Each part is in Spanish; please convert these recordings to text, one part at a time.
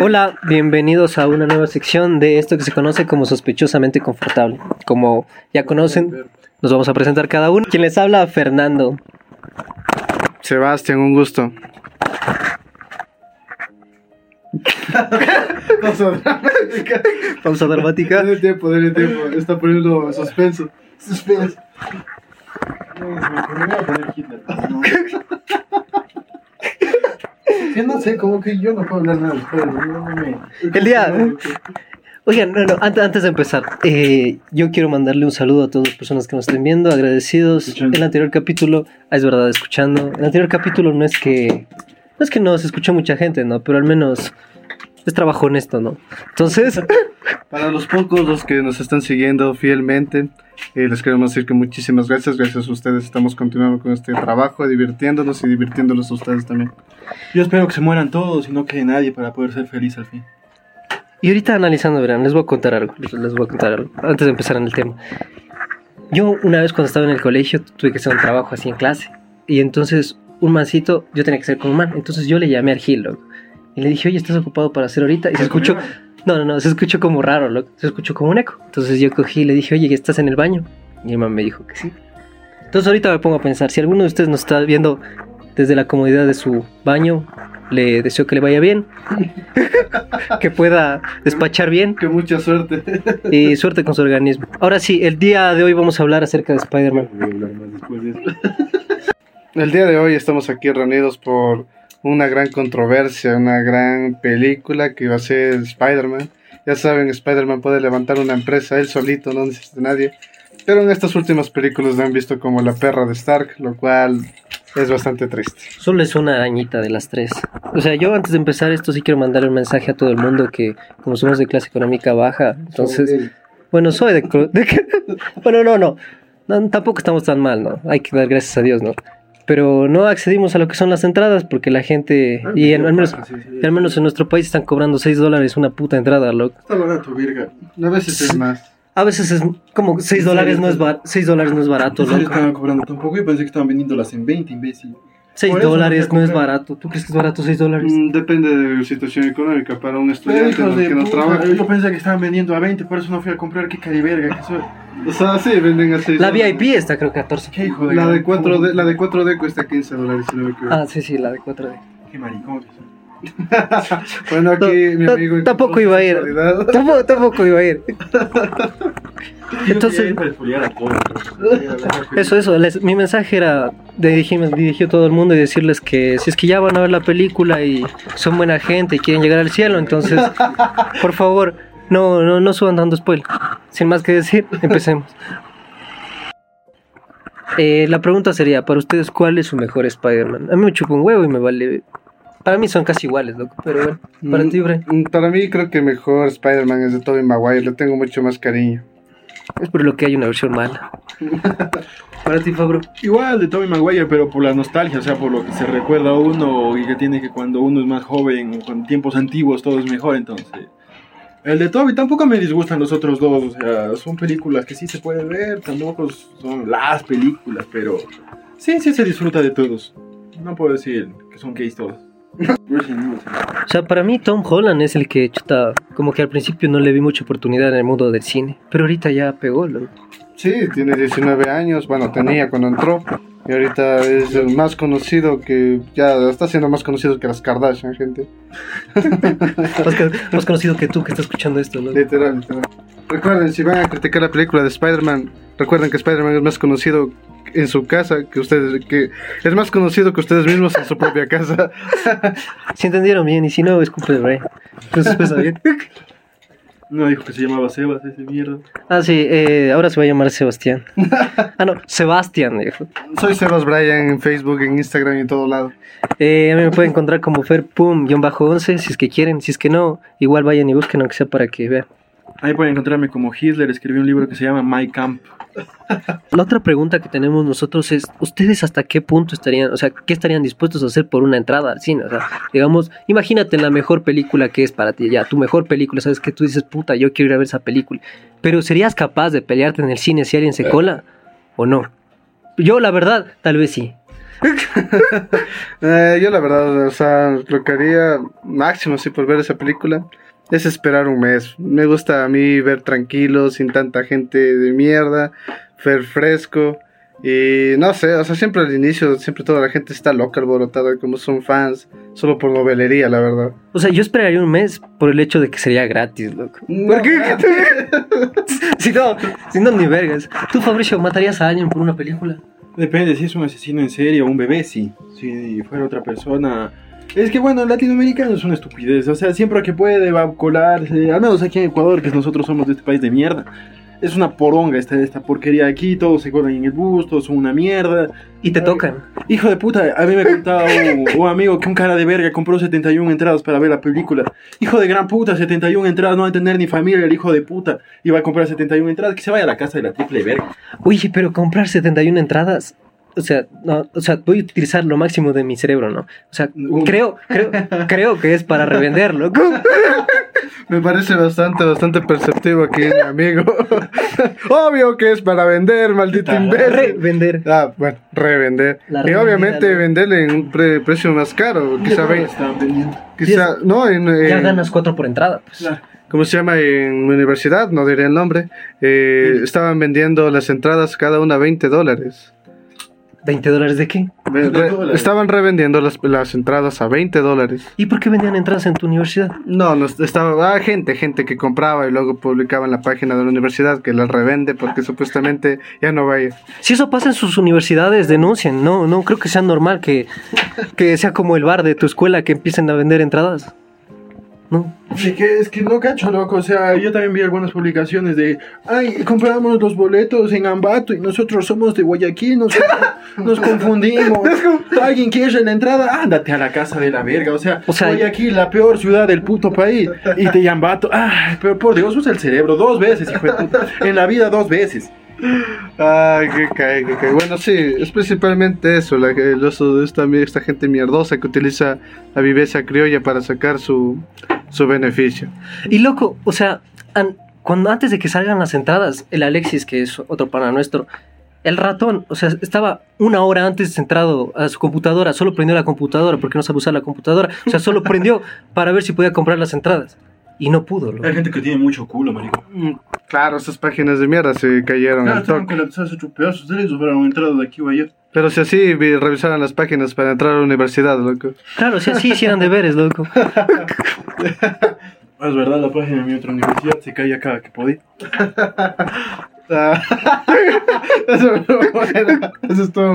Hola, bienvenidos a una nueva sección de esto que se conoce como sospechosamente confortable. Como ya conocen, nos vamos a presentar cada uno. Quien les habla, Fernando. Sebastián, un gusto. Pausa dramática. Pausa dramática. Dale tiempo, dale tiempo. Está poniendo suspenso. Suspenso. No sé, como que yo no puedo hablar nada después. no me- El día. Oigan, no, no, antes, antes de empezar, eh, yo quiero mandarle un saludo a todas las personas que nos estén viendo, agradecidos. Escuchando. El anterior capítulo, ah, es verdad, escuchando. El anterior capítulo no es que. No es que no se escuchó mucha gente, ¿no? Pero al menos es trabajo honesto, ¿no? Entonces. Para los pocos, los que nos están siguiendo fielmente, eh, les queremos decir que muchísimas gracias. Gracias a ustedes estamos continuando con este trabajo, divirtiéndonos y divirtiéndolos a ustedes también. Yo espero que se mueran todos y no quede nadie para poder ser feliz al fin. Y ahorita analizando, verán, les voy a contar algo, les, les voy a contar algo, antes de empezar en el tema. Yo una vez cuando estaba en el colegio tuve que hacer un trabajo así en clase. Y entonces un mancito, yo tenía que ser con un man. Entonces yo le llamé al Gil, loco. Y le dije, oye, ¿estás ocupado para hacer ahorita? Y se escuchó, no, no, no, se escuchó como raro, loco. Se escuchó como un eco. Entonces yo cogí y le dije, oye, ¿estás en el baño? Y el man me dijo que sí. Entonces ahorita me pongo a pensar, si alguno de ustedes nos está viendo desde la comodidad de su baño, le deseo que le vaya bien, que pueda despachar bien Que mucha suerte. y suerte con su organismo. Ahora sí, el día de hoy vamos a hablar acerca de Spider-Man. El día de hoy estamos aquí reunidos por una gran controversia, una gran película que va a ser Spider-Man. Ya saben, Spider-Man puede levantar una empresa él solito, no necesita nadie. Pero en estas últimas películas lo han visto como la perra de Stark, lo cual es bastante triste. Solo es una arañita de las tres. O sea, yo antes de empezar esto sí quiero mandarle un mensaje a todo el mundo que como somos de clase económica baja, entonces, bueno, soy de... de que- bueno, no, no, no, tampoco estamos tan mal, ¿no? Hay que dar gracias a Dios, ¿no? Pero no accedimos a lo que son las entradas porque la gente, y en- al menos, y al menos en nuestro país están cobrando 6 dólares una puta entrada, loco. Está barato, virga. A veces es más. A veces es como 6 dólares no es, bar- 6 dólares no es barato, ¿En serio loco. estaban cobrando tampoco? Yo pensé que estaban vendiéndolas en 20, imbécil. 6 Por eso dólares no no es barato. ¿Tú crees que es barato 6 dólares? Mm, Depende de la situación económica para un estudiante de que no puta, trabaja. yo pensé que estaban vendiendo a 20, por eso no fui a comprar. Qué cariberga que soy. O sea, sí, venden a 6 La VIP está creo 14. Qué hijo de La de gran 4D, puta. la de 4D cuesta 15 dólares, si no me equivoco. Ah, sí, sí, la de 4D. Qué maricón. Bueno, aquí No, mi no, amigo. tampoco iba a ir. Tampoco, tampoco iba a ir. Entonces-. Eso, eso. les- mi mensaje era dirigirme dirigido a todo el mundo y decirles que si es que ya van a ver la película y son buena gente y quieren llegar al cielo, entonces, por favor, no, no, no suban dando spoiler. Sin más que decir, empecemos. Eh, la pregunta sería, para ustedes, ¿cuál es su mejor Spider-Man? A mí me chupa un huevo y me vale... Para mí son casi iguales, loco, pero bueno, para ti, Bray. Mm, Para mí creo que el mejor Spider-Man es de Tobey Maguire, le tengo mucho más cariño. Es por lo que hay una versión mala. Para ti, Fabro. Igual de Tommy Maguire, pero por la nostalgia, o sea, por lo que se recuerda a uno y que tiene que cuando uno es más joven, con tiempos antiguos, todo es mejor, entonces. El de Toby tampoco me disgustan los otros dos, o sea, son películas que sí se pueden ver, tampoco son las películas, pero sí, sí se disfruta de todos. No puedo decir que son gays todos. O sea, para mí Tom Holland es el que, chuta, como que al principio no le vi mucha oportunidad en el mundo del cine, pero ahorita ya pegó, loco. Sí, tiene 19 años, bueno, tenía cuando entró. Y ahorita es el más conocido que. Ya está siendo más conocido que las Kardashian, gente. Más, que- más conocido que tú que estás escuchando esto, ¿no? Literal, literal. Recuerden, si van a criticar la película de Spider-Man, recuerden que Spider-Man es más conocido en su casa que ustedes. que Es más conocido que ustedes mismos en su propia casa. Si entendieron bien, y si no, es culpa de Bray. Entonces, pues, bien. No dijo que se llamaba Sebas, ese mierda. Ah, sí, eh, ahora se va a llamar Sebastián. Ah, no, Sebastián, dijo. Soy Sebas Bryan en Facebook, en Instagram y en todo lado. Eh, a mí me pueden encontrar como Fer-Pum-11, si es que quieren. Si es que no, igual vayan y busquen, aunque sea para que vean. Ahí pueden encontrarme como Hitler, escribí un libro que se llama My Camp. La otra pregunta que tenemos nosotros es, ¿ustedes hasta qué punto estarían, o sea, qué estarían dispuestos a hacer por una entrada al cine? O sea, digamos, imagínate la mejor película que es para ti, ya, tu mejor película, sabes que tú dices, puta, yo quiero ir a ver esa película, pero ¿serías capaz de pelearte en el cine si alguien se cola o no? Yo, la verdad, tal vez sí. Eh, yo la verdad, o sea, lo que haría máximo sí por ver esa película es esperar un mes. Me gusta a mí ver tranquilo, sin tanta gente de mierda, ver fresco. Y no sé, o sea, siempre al inicio, siempre toda la gente está loca, alborotada, como son fans, solo por novelería, la verdad. O sea, yo esperaría un mes por el hecho de que sería gratis, loco. ¿Por qué? Si no, si no, ni vergas. ¿Tú, Fabricio, matarías a alguien por una película? Depende, si es un asesino en serie o un bebé, sí. Si fuera otra persona. Es que bueno, el latinoamericano es una estupidez. O sea, siempre que puede va a colarse. Al menos aquí en Ecuador, que nosotros somos de este país de mierda. Es una poronga esta, esta porquería aquí. Todos se colan en el bus, todos son una mierda. Y te Ay, tocan. Hijo de puta, a mí me contaba un, un amigo que un cara de verga compró 71 entradas para ver la película. Hijo de gran puta, 71 entradas, no va a tener ni familia, el hijo de puta. Iba a comprar 71 entradas, que se vaya a la casa de la triple verga. Oye, pero comprar 71 entradas. O sea, no, o sea, voy a utilizar lo máximo de mi cerebro, ¿no? O sea, creo, creo, creo que es para revender, loco. Me parece bastante, bastante perceptivo aquí, mi amigo. Obvio que es para vender, maldito imbécil. Revender. Ah, bueno, revender. La y obviamente venderle en un pre- precio más caro. Quizá, ve- estaban vendiendo. quizá no, en, Ya en- ganas 4 por entrada, pues. ¿cómo se llama? En mi universidad, no diré el nombre. eh, estaban vendiendo las entradas cada una 20 dólares. ¿20 dólares de qué? Estaban revendiendo las, las entradas a 20 dólares. ¿Y por qué vendían entradas en tu universidad? No, no estaba ah, gente, gente que compraba y luego publicaba en la página de la universidad que las revende porque supuestamente ya no vaya. Si eso pasa en sus universidades, denuncien. No, no creo que sea normal que, que sea como el bar de tu escuela que empiecen a vender entradas. No. Es que, es que no cacho, loco. O sea, yo también vi algunas publicaciones de. Ay, compramos los boletos en Ambato y nosotros somos de Guayaquil, nos, nos confundimos. Alguien quiere la entrada, ándate a la casa de la verga. O sea, O sea, Guayaquil, la peor ciudad del puto país. Y te Ambato. Ay, pero por Dios, usa el cerebro dos veces, hijo de puta. En la vida, dos veces. Ay, qué cae, qué cae. Bueno, sí, es principalmente eso, la, que- de esta, esta gente mierdosa que utiliza la viveza criolla para sacar su, su beneficio. Y loco, o sea, an- cuando antes de que salgan las entradas, el Alexis, que es otro pana nuestro, el ratón, o sea, estaba una hora antes centrado a su computadora, solo prendió la computadora porque no sabe usar la computadora, o sea, solo prendió para ver si podía comprar las entradas. Y no pudo, loco. Hay gente que tiene mucho culo, marico. Mm, Claro, esas páginas de mierda se cayeron Claro, estaban colapsados ocho pedazos de aquí o allá. Pero si así vi- revisaran las páginas para entrar a la universidad, loco. Claro, o sea, sí hicieran deberes, loco. Es verdad, la página de mi otra universidad se caía cada que podía. Ah, eso, bueno, eso es todo.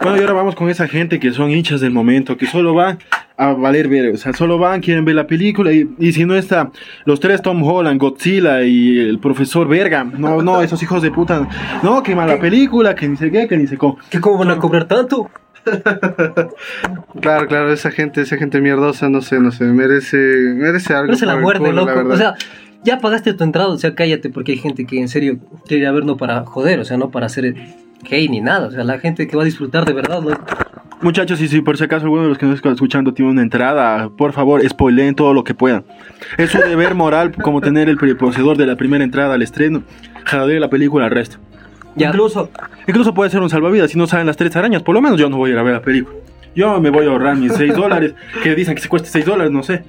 Bueno, y ahora vamos con esa gente que son hinchas del momento, que solo van a valer ver, o sea, solo van, quieren ver la película y, y si no está los tres Tom Holland, Godzilla y el profesor Verga, no, no, esos hijos de puta, no, que mala película, que ni sé qué, que ni sé cómo. ¿Qué cómo van a cobrar tanto? Claro, claro, esa gente, esa gente mierdosa, no sé, no sé, merece, merece algo. Se la culo, la loco. O sea, ya pagaste tu entrada, o sea, cállate, porque hay gente que en serio quiere ir a para joder, o sea, no para ser gay ni nada. O sea, la gente que va a disfrutar de verdad, loco. Muchachos, y si por si acaso alguno de los que nos están escuchando tiene una entrada, por favor, spoileen todo lo que puedan. Es su deber moral como tener el poseedor de la primera entrada al estreno, jalar la película al resto. Ya. Incluso, incluso puede ser un salvavidas si no saben las tres arañas. Por lo menos yo no voy a ir a ver la película. Yo me voy a ahorrar mis 6 dólares, que dicen que se cueste 6 dólares, no sé.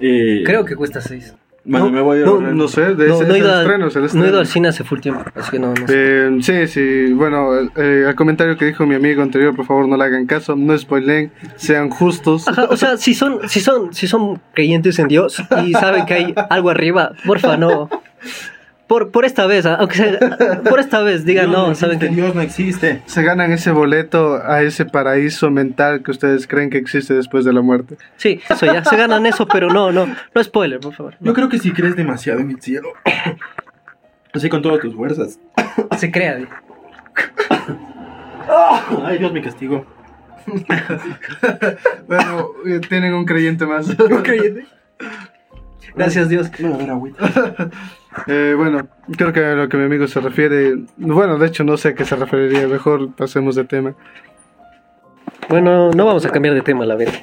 Eh, Creo que cuesta 6. Bueno, no, me voy a no, ahorrar. No sé, de No, ese, estreno, es el no he ido al cine hace full tiempo, así que no, no sé. Eh, sí, sí, bueno, eh, al comentario que dijo mi amigo anterior, por favor no le hagan caso, no spoilen, sean justos. Ajá, o sea, si son, si son, si son creyentes en Dios y saben que hay algo arriba, porfa, no. Por, por esta vez, ah, aunque sea, por esta vez, digan Dios no, saben que. Dios no existe. Se ganan ese boleto a ese paraíso mental que ustedes creen que existe después de la muerte. Sí, eso ya, se ganan eso, pero no, no, no spoiler, por favor. Yo creo que si crees demasiado en el cielo, así con todas tus fuerzas. Se crea. Ay, Dios me castigó. Bueno, eh, tienen un creyente más. ¿Un creyente? Gracias, Dios. No. Eh, bueno, creo que a lo que mi amigo se refiere, bueno, de hecho no sé a qué se referiría, mejor pasemos de tema. Bueno, no vamos a cambiar de tema, la verdad.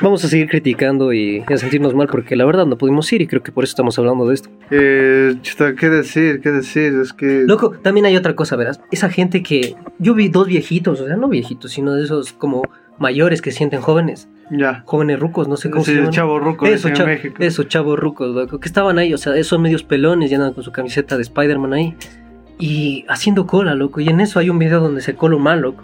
Vamos a seguir criticando y a sentirnos mal porque la verdad no pudimos ir y creo que por eso estamos hablando de esto. Eh, chuta, ¿qué decir? ¿Qué decir? Es que... Loco, también hay otra cosa, verás. Esa gente que... Yo vi dos viejitos, o sea, no viejitos, sino de esos como mayores que sienten jóvenes. Ya. Jóvenes rucos, no sé cómo Sí, se llaman. chavo ruco, Eso, cha- México. eso, chavos rucos, loco. Que estaban ahí, o sea, esos medios pelones andan con su camiseta de Spider-Man ahí. Y haciendo cola, loco. Y en eso hay un video donde se cola man, loco.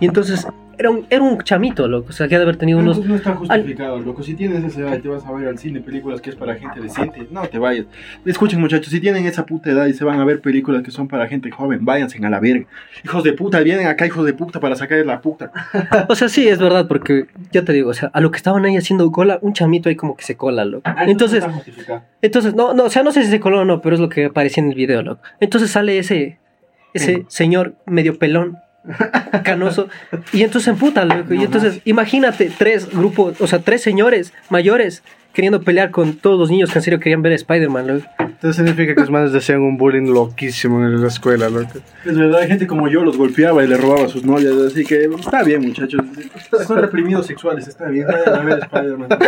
Y entonces era un, era un chamito, loco. O sea, que ha de haber tenido unos. Unos... No está justificado, loco. Si tienes esa edad y te vas a ver al cine películas que es para gente decente, no te vayas. Escuchen, muchachos, si tienen esa puta edad y se van a ver películas que son para gente joven, váyanse a la verga. Hijos de puta, vienen acá, hijos de puta, para sacar la puta. O sea, sí, es verdad, porque ya te digo, o sea, a lo que estaban ahí haciendo cola, un chamito ahí como que se cola, loco. Entonces, No entonces, no, no, o sea, no sé si se coló o no, pero es lo que aparecía en el video, loco. Entonces sale ese, ese señor medio pelón, canoso, y entonces emputa, loco. Y entonces, imagínate tres grupos, o sea, tres señores mayores queriendo pelear con todos los niños que en serio querían ver a Spider-Man, loco. Entonces significa que los manes decían un bullying loquísimo en la escuela, loco. Es verdad, hay gente como yo los golpeaba y le robaba a sus novias, así que está bien, muchachos. Son reprimidos sexuales, está bien. Vayan a ver Spider-Man.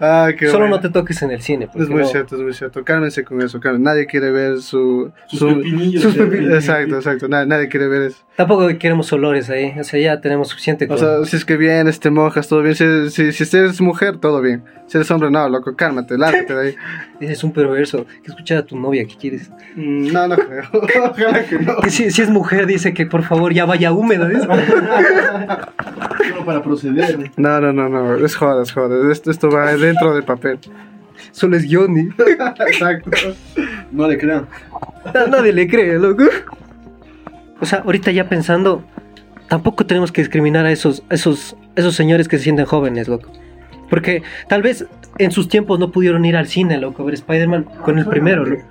Ah, qué Solo bueno. no te toques en el cine. Es muy no- cierto, es muy cierto. Cálmense con eso, cálmense. Nadie quiere ver su... Sus su- pepinillos, sus Exacto, exacto. Nadie, nadie quiere ver eso. Tampoco queremos olores ahí, o sea, ya tenemos suficiente O con... sea, si es que vienes, te mojas, todo bien. Si, si, si eres mujer, todo bien. Si eres hombre, no, loco, cálmate, lárgate ahí. Eres un perverso, que escuchar a tu novia, ¿qué quieres? Mm, No, no creo. Ojalá que no. Que si, si es mujer, dice que por favor ya vaya húmeda. Solo para proceder. No, no, no, no. Es joda, es joda. Esto, esto va dentro del papel. Solo es Johnny. Exacto. No le crean. Na- Nadie le cree, loco. O sea, ahorita ya pensando, tampoco tenemos que discriminar a esos, esos, esos señores que se sienten jóvenes, loco. Porque tal vez en sus tiempos no pudieron ir al cine, loco, a ver Spider-Man con el primero, loco.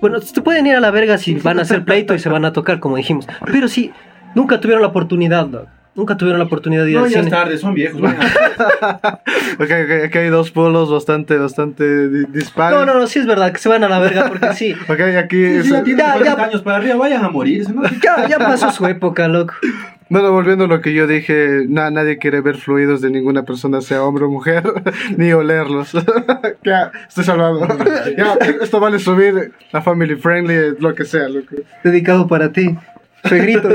Bueno, se pueden ir a la verga si van a hacer pleito y se van a tocar, como dijimos. Pero sí, nunca tuvieron la oportunidad, loco. Nunca tuvieron la oportunidad de ir No, al ya es cine. tarde, son viejos. vayan a- Ok, ok, aquí hay dos polos bastante, bastante di- dispares. No, no, no, sí es verdad, que se van a la verga porque sí. Ok, aquí... Si ya tienen Ya, 40 ya. años para arriba, vayan a morirse, ¿no? Ya, ya pasó su época, loco. Bueno, volviendo a lo que yo dije, na- nadie quiere ver fluidos de ninguna persona, sea hombre o mujer, ni olerlos. ya, estoy salvado. ya, esto vale subir a family friendly, lo que sea, loco. Dedicado para ti. Suegrito.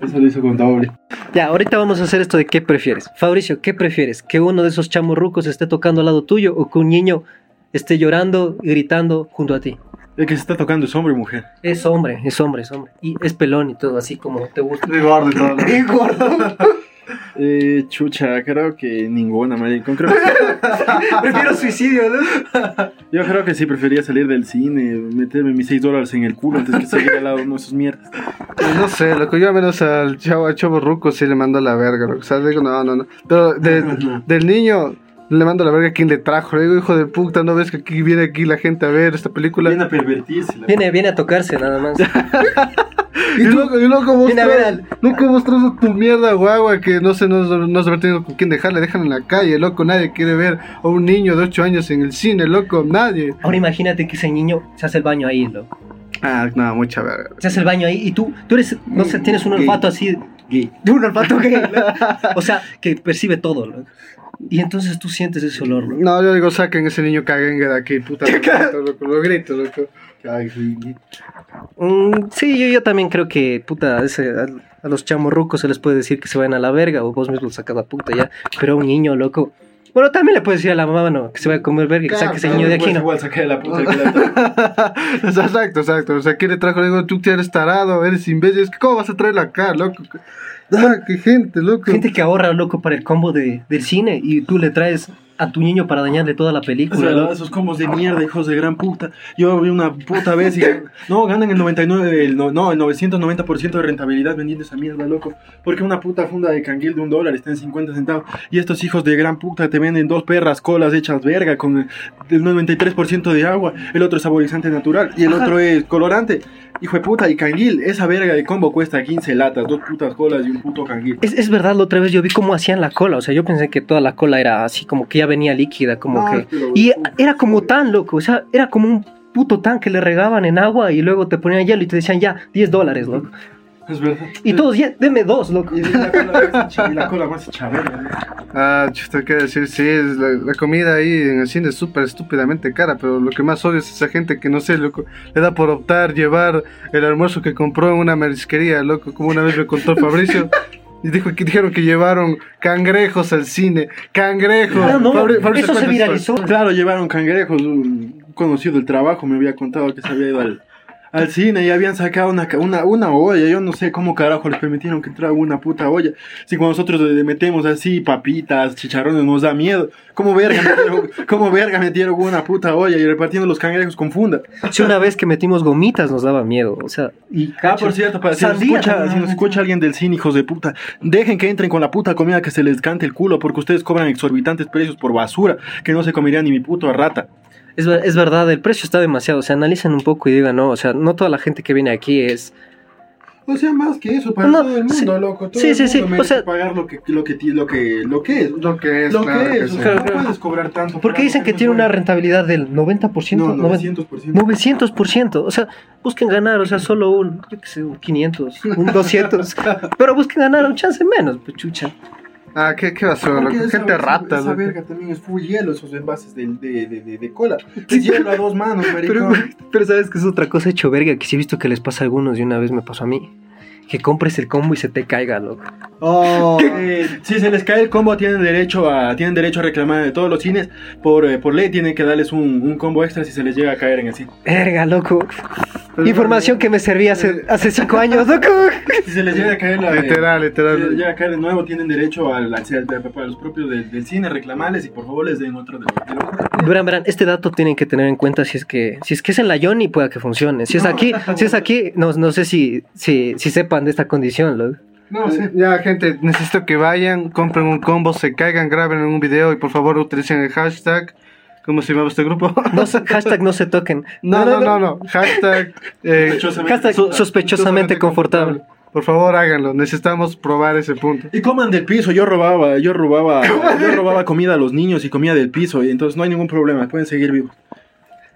Eso lo hizo con doble. Ya, ahorita vamos a hacer esto de qué prefieres. Fabricio, ¿qué prefieres? ¿Que uno de esos chamorrucos esté tocando al lado tuyo o que un niño esté llorando y gritando junto a ti? El que se está tocando es hombre o mujer. Es hombre, es hombre, es hombre. Y es pelón y todo, así como te gusta. Muy gordo y todo. ¡Qué gordo! Eh, chucha, creo que ninguna, maricón. Creo que, Prefiero suicidio, ¿no? yo creo que sí prefería salir del cine, meterme mis 6 dólares en el culo antes que seguir al lado de uno de esos mierdas. No sé, loco, yo al menos al chavo, al chavo ruco sí le mando a la verga, loco. O sea, digo, no, no, no. Pero de- del niño le mando la verga a quien le trajo. Le digo, hijo de puta, ¿no ves que aquí viene aquí la gente a ver esta película? Viene a pervertirse. la- Viene, viene a tocarse nada más. Y luego, y luego al- nunca a tu mierda guagua que no sé, no, no se tenido con quién dejar, le dejan en la calle, loco, nadie quiere ver a un niño de 8 años en el cine, loco, nadie. Ahora imagínate que ese niño se hace el baño ahí, loco. Ah, no, mucha verga. Se hace el baño ahí y tú, tú eres, no sé, tienes un olfato así Gay. un olfato gay, ¿no? O sea, que percibe todo, ¿no? Y entonces tú sientes ese olor, ¿no? No, yo digo, saquen ese niño cagengue de aquí, puta, lo grito, loco, lo grito, loco. Ay, sí. Mm, sí, yo, yo también creo que, puta, ese, a, a los chamorrucos se les puede decir que se vayan a la verga o vos mismo sacas a puta ya. Pero a un niño, loco. Bueno, también le puedes decir a la mamá, no, que se vaya a comer verga, que Claro, saque ese niño de aquí, ¿no? Igual la puta que exacto, exacto. O sea, ¿quién le trajo? Le digo, tú te eres tarado, eres imbécil. Es que, ¿cómo vas a traerla acá, loco? Ah, qué gente, loco. Gente que ahorra, loco, para el combo de, del cine y tú le traes a tu niño para dañarle toda la película. ¿no? esos combos de mierda, hijos de gran puta. Yo vi una puta vez y... No, ganan el 99, el, no, no, el 990% de rentabilidad vendiendo esa mierda, loco. Porque una puta funda de canguil de un dólar está en 50 centavos. Y estos hijos de gran puta te venden dos perras colas hechas verga con el 93% de agua. El otro es saborizante natural y el Ajá. otro es colorante. Hijo de puta, y canguil, esa verga de combo cuesta 15 latas, dos putas colas y un puto canguil. Es, es verdad, la otra vez yo vi cómo hacían la cola. O sea, yo pensé que toda la cola era así, como que ya venía líquida, como No, que. que Y era como tan loco, o sea, era como un puto tanque le regaban en agua y luego te ponían hielo y te decían ya, 10 dólares, loco. Es verdad. Y todos, ya, deme dos, loco. Y la cola más hecha- y la cola más chabela. ¿no? Ah, chuta, qué decir, sí, es la, la comida ahí en el cine es súper estúpidamente cara, pero lo que más odio es esa gente que no sé, loco, le da por optar llevar el almuerzo que compró en una marisquería, loco, como una vez me contó Fabricio. Y dijo que dijeron que llevaron cangrejos al cine. ¡Cangrejos! Ah, no, Fabri- eso se viralizó. Claro, llevaron cangrejos. Un conocido del trabajo me había contado que se había ido al, al cine y habían sacado una, una, una olla. Yo no sé cómo carajo les permitieron que entrara una puta olla. Si cuando nosotros le metemos así papitas, chicharrones, nos da miedo. ¿Cómo verga metieron, cómo verga metieron una puta olla y repartiendo los cangrejos con funda? Si una vez que metimos gomitas nos daba miedo, o sea, y Ah, por cierto, para, si, nos escucha, si nos escucha alguien del cine, hijos de puta, dejen que entren con la puta comida que se les cante el culo, porque ustedes cobran exorbitantes precios por basura, que no se comería ni mi puto rata. Es, es verdad, el precio está demasiado. O sea, analicen un poco y digan, no, o sea, no toda la gente que viene aquí es. O sea, más que eso, para No, todo el mundo, sí. loco. Todo Sí, el sí, mundo sí, o sea- pagar lo que, lo que, lo que, lo que es. Lo que es, Lo claro que que es, o sea, no puedes cobrar tanto. Porque por dicen que no tiene una rentabilidad del 90%. No, noven- 900%. 900%. O sea, busquen ganar, o sea, solo un, yo qué sé, un 500, un 200. pero busquen ganar un chance menos, pues chucha. Ah, qué, qué basura, esa- Gente esa- rata, Esa loco. verga también es full hielo, esos envases de, de, de, de, cola. Es hielo a dos manos, pero sabes que es otra cosa hecho verga que sí he visto que les pasa a algunos y una vez me pasó a mí. Que compres el combo y se te caiga, loco. Oh, eh, si se les cae el combo, tienen derecho a, tienen derecho a reclamar de todos los cines. Por, eh, por ley tienen que darles un, un combo extra si se les llega a caer en el cine. Verga, loco. Pero- Información que me servía hace, hace cinco años, loco. Si se les llega a caer la. Literal, Si les literal. llega a caer de nuevo, tienen derecho al, al- al- para los propios del, del cine reclamarles y por favor les den otro de de lo- Verán, verán, este dato tienen que tener en cuenta si es que si es que es en la Yoni pueda que funcione. Si es aquí, si es aquí, no, no sé si, si, si sepan de esta condición. No, sí. Ya, gente, necesito que vayan, compren un combo, se caigan, graben un video y por favor utilicen el hashtag. ¿Cómo se llama este grupo? No se- hashtag no se toquen. No, no, no, no. Hashtag. eh, Sospechosamente. Hashtag so- sospechosamente confortable. Por favor, háganlo. Necesitamos probar ese punto. Y coman del piso, yo robaba, yo robaba, yo robaba comida a los niños y comía del piso, y entonces no hay ningún problema, pueden seguir vivos.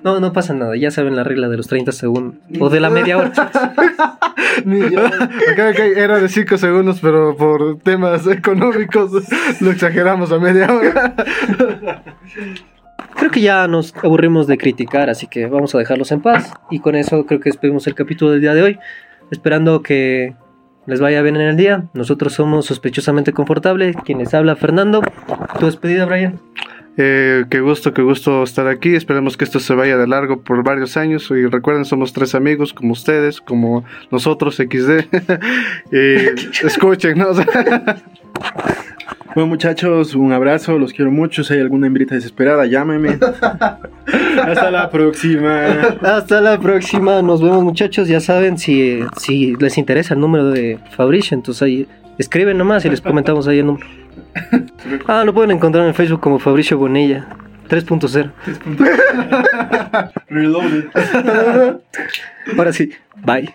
No, no pasa nada, ya saben la regla de los 30 segundos. O de la media hora. Ok, ok, era de 5 segundos, pero por temas económicos lo exageramos a media hora. Creo que ya nos aburrimos de criticar, así que vamos a dejarlos en paz. Y con eso creo que despedimos el capítulo del día de hoy. Esperando que les vaya bien en el día. Nosotros somos sospechosamente confortables. Quienes habla Fernando. Tu despedida, Brian. Eh, qué gusto, qué gusto estar aquí. Esperemos que esto se vaya de largo por varios años. Y recuerden, somos tres amigos, como ustedes, como nosotros, XD. y escuchen, ¿no? O sea, Bueno muchachos, un abrazo, los quiero mucho, si hay alguna hembrita desesperada, llámeme. Hasta la próxima. Hasta la próxima. Nos vemos, muchachos. Ya saben, si, si les interesa el número de Fabricio, entonces ahí escriben nomás y les comentamos ahí el número. Ah, lo pueden encontrar en Facebook como Fabricio Bonilla 3.0. Reloaded. Ahora sí, bye.